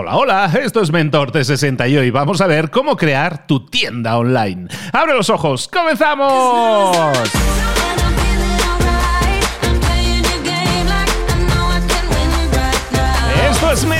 Hola, hola, esto es Mentor 360 y vamos a ver cómo crear tu tienda online. ¡Abre los ojos! ¡Comenzamos! Esto es Mentor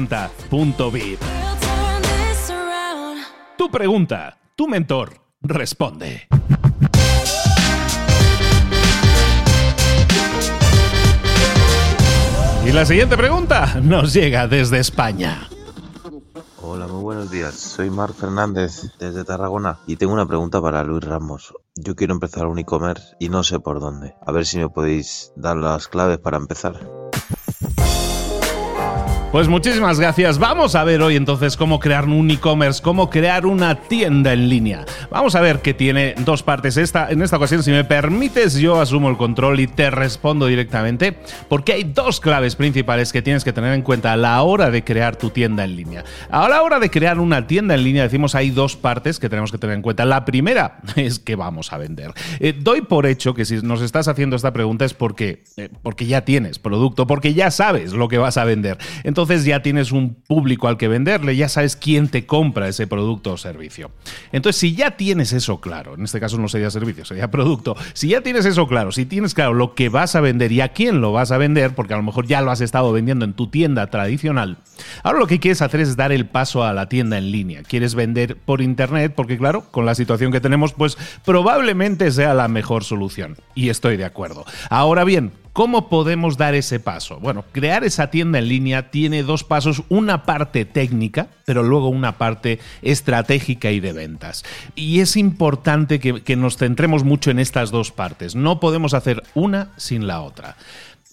mentor360.vip. Tu pregunta, tu mentor responde. Y la siguiente pregunta nos llega desde España. Hola, muy buenos días. Soy Marc Fernández desde Tarragona y tengo una pregunta para Luis Ramos. Yo quiero empezar un e-commerce y no sé por dónde. A ver si me podéis dar las claves para empezar. Pues muchísimas gracias. Vamos a ver hoy entonces cómo crear un e-commerce, cómo crear una tienda en línea. Vamos a ver que tiene dos partes. Esta, en esta ocasión, si me permites, yo asumo el control y te respondo directamente, porque hay dos claves principales que tienes que tener en cuenta a la hora de crear tu tienda en línea. A la hora de crear una tienda en línea, decimos hay dos partes que tenemos que tener en cuenta. La primera es que vamos a vender. Eh, doy por hecho que si nos estás haciendo esta pregunta es porque, eh, porque ya tienes producto, porque ya sabes lo que vas a vender. Entonces, entonces ya tienes un público al que venderle, ya sabes quién te compra ese producto o servicio. Entonces, si ya tienes eso claro, en este caso no sería servicio, sería producto, si ya tienes eso claro, si tienes claro lo que vas a vender y a quién lo vas a vender, porque a lo mejor ya lo has estado vendiendo en tu tienda tradicional, ahora lo que quieres hacer es dar el paso a la tienda en línea. Quieres vender por internet, porque claro, con la situación que tenemos, pues probablemente sea la mejor solución. Y estoy de acuerdo. Ahora bien, ¿Cómo podemos dar ese paso? Bueno, crear esa tienda en línea tiene dos pasos, una parte técnica, pero luego una parte estratégica y de ventas. Y es importante que, nos centremos mucho en estas dos partes. No podemos hacer una sin la otra.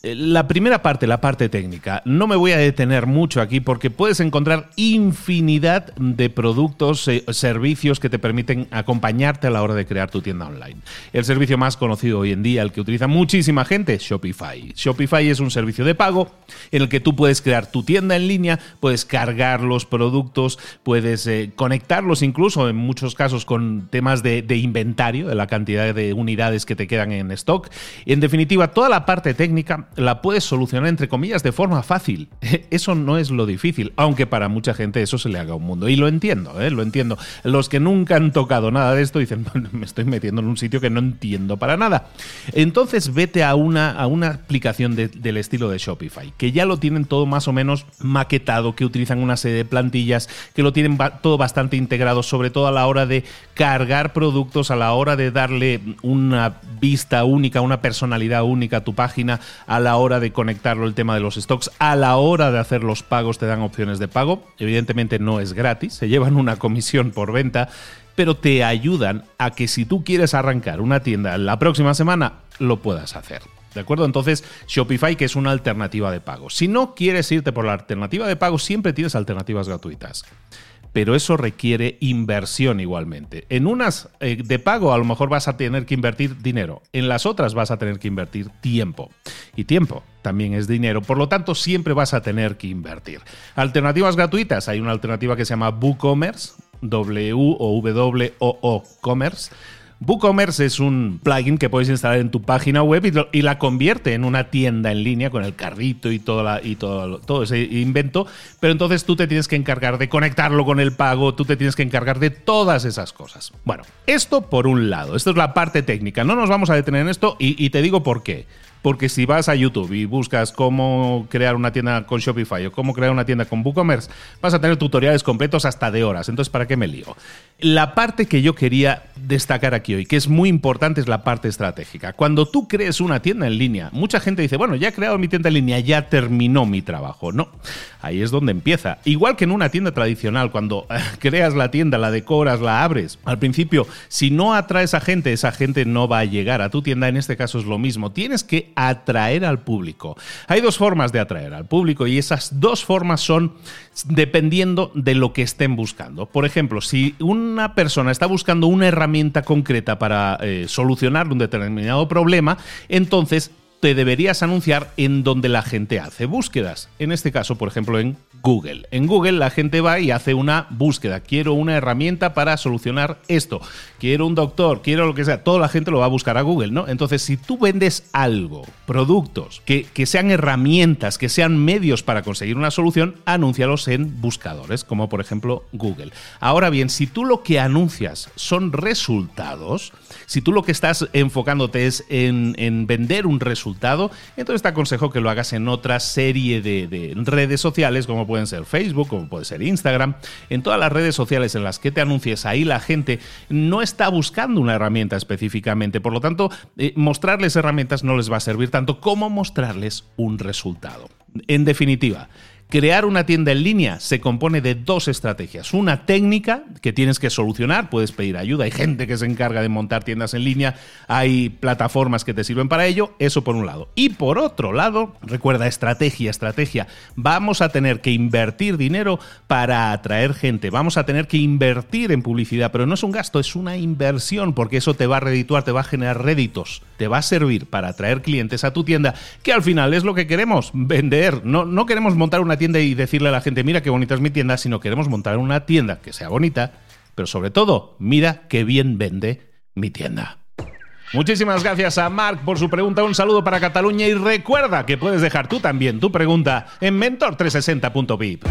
Eh, la primera parte, la parte técnica, no me voy a detener mucho aquí porque puedes encontrar infinidad de productos, eh, servicios que te permiten acompañarte a la hora de crear tu tienda online. El servicio más conocido hoy en día, el que utiliza muchísima gente, Shopify. Shopify es un servicio de pago en el que tú puedes crear tu tienda en línea, puedes cargar los productos, puedes eh, conectarlos incluso en muchos casos con temas de, de inventario, de la cantidad de unidades que te quedan en stock. En definitiva, toda la parte técnica la puedes solucionar entre comillas de forma fácil. Eso no es lo difícil, aunque para mucha gente eso se le haga un mundo. Y lo entiendo, ¿eh? lo entiendo. Los que nunca han tocado nada de esto dicen, me estoy metiendo en un sitio que no entiendo para nada. Entonces vete a una, a una aplicación del estilo de Shopify, que ya lo tienen todo más o menos maquetado, que utilizan una serie de plantillas, que lo tienen todo bastante integrado, sobre todo a la hora de cargar productos, a la hora de darle una vista única, una personalidad única a tu página, la hora de conectarlo el tema de los stocks, a la hora de hacer los pagos te dan opciones de pago. Evidentemente no es gratis, se llevan una comisión por venta, pero te ayudan a que si tú quieres arrancar una tienda la próxima semana, lo puedas hacer. ¿De acuerdo? Entonces, Shopify, que es una alternativa de pago. Si no quieres irte por la alternativa de pago, siempre tienes alternativas gratuitas pero eso requiere inversión igualmente. En unas eh, de pago a lo mejor vas a tener que invertir dinero, en las otras vas a tener que invertir tiempo. Y tiempo también es dinero, por lo tanto siempre vas a tener que invertir. Alternativas gratuitas, hay una alternativa que se llama WooCommerce, W o W O O Commerce WooCommerce es un plugin que puedes instalar en tu página web y, la convierte en una tienda en línea con el carrito y, todo, ese invento, pero entonces tú te tienes que encargar de conectarlo con el pago, tú te tienes que encargar de todas esas cosas. Bueno, esto por un lado, esto es la parte técnica, no nos vamos a detener en esto y te digo por qué. Porque si vas a YouTube y buscas cómo crear una tienda con Shopify o cómo crear una tienda con WooCommerce, vas a tener tutoriales completos hasta de horas. Entonces, ¿para qué me lío? La parte que yo quería destacar aquí hoy, que es muy importante, es la parte estratégica. Cuando tú crees una tienda en línea, mucha gente dice, bueno, ya he creado mi tienda en línea, ya terminó mi trabajo. No, ahí es donde empieza. Igual que en una tienda tradicional, cuando creas la tienda, la decoras, la abres, al principio, si no atraes a gente, esa gente no va a llegar a tu tienda. En este caso es lo mismo. Tienes que atraer al público. Hay dos formas de atraer al público y esas dos formas son dependiendo de lo que estén buscando. Por ejemplo, si una persona está buscando una herramienta concreta para eh, solucionar un determinado problema, entonces te deberías anunciar en donde la gente hace búsquedas. En este caso, por ejemplo, en Google. En Google la gente va y hace una búsqueda. Quiero una herramienta para solucionar esto. Quiero un doctor, quiero lo que sea. Toda la gente lo va a buscar a Google, ¿no? Entonces, si tú vendes algo, productos, que, que sean herramientas, que sean medios para conseguir una solución, anúncialos en buscadores, como por ejemplo Google. Ahora bien, si tú lo que anuncias son resultados, si tú lo que estás enfocándote es en, en vender un resultado, entonces te aconsejo que lo hagas en otra serie de, redes sociales, como pueden ser Facebook, como puede ser Instagram. En todas las redes sociales en las que te anuncies, ahí la gente no está buscando una herramienta específicamente. Por lo tanto, eh, mostrarles herramientas no les va a servir tanto como mostrarles un resultado. En definitiva, Crear una tienda en línea se compone de dos estrategias. Una técnica que tienes que solucionar, puedes pedir ayuda, hay gente que se encarga de montar tiendas en línea, hay plataformas que te sirven para ello, eso por un lado. Y por otro lado, recuerda, estrategia, estrategia, vamos a tener que invertir dinero para atraer gente, vamos a tener que invertir en publicidad, pero no es un gasto, es una inversión, porque eso te va a redituar, te va a generar réditos, te va a servir para atraer clientes a tu tienda, que al final es lo que queremos, vender, no, no queremos montar una tienda y decirle a la gente, mira qué bonita es mi tienda, sino queremos montar una tienda que sea bonita, pero sobre todo, mira qué bien vende mi tienda. Muchísimas gracias a Marc por su pregunta. Un saludo para Cataluña y recuerda que puedes dejar tú también tu pregunta en mentor360.vip.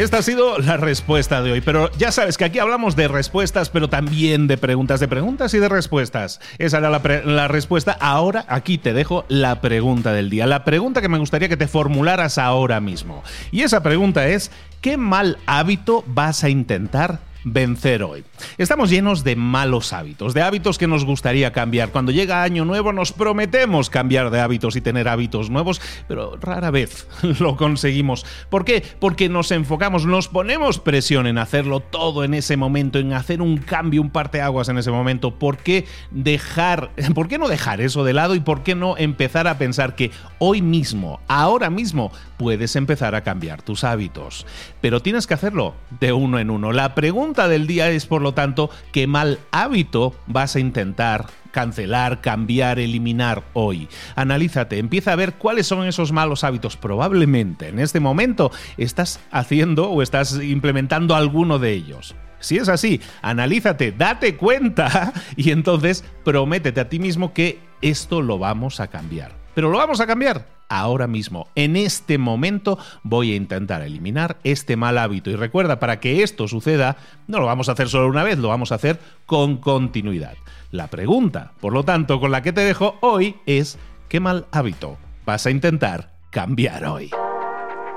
Esta ha sido la respuesta de hoy, pero ya sabes que aquí hablamos de respuestas, pero también de preguntas, de preguntas y de respuestas. Esa era la, respuesta. Ahora aquí te dejo la pregunta del día, la pregunta que me gustaría que te formularas ahora mismo. Y esa pregunta es, ¿qué mal hábito vas a intentar vencer hoy. Estamos llenos de malos hábitos, de hábitos que nos gustaría cambiar. Cuando llega año nuevo nos prometemos cambiar de hábitos y tener hábitos nuevos, pero rara vez lo conseguimos. ¿Por qué? Porque nos enfocamos, nos ponemos presión en hacerlo todo en ese momento, en hacer un cambio, un parteaguas en ese momento. ¿Por qué dejar, por qué no dejar eso de lado y por qué no empezar a pensar que hoy mismo, ahora mismo, puedes empezar a cambiar tus hábitos? Pero tienes que hacerlo de uno en uno. La pregunta pregunta del día es, por lo tanto, ¿qué mal hábito vas a intentar cancelar, cambiar, eliminar hoy? Analízate, empieza a ver cuáles son esos malos hábitos. Probablemente en este momento estás haciendo o estás implementando alguno de ellos. Si es así, analízate, date cuenta y entonces prométete a ti mismo que esto lo vamos a cambiar. Pero lo vamos a cambiar ahora mismo. En este momento voy a intentar eliminar este mal hábito. Y recuerda, para que esto suceda, no lo vamos a hacer solo una vez, lo vamos a hacer con continuidad. La pregunta, por lo tanto, con la que te dejo hoy es, ¿qué mal hábito vas a intentar cambiar hoy?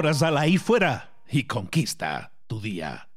Ahora sal ahí fuera y conquista tu día.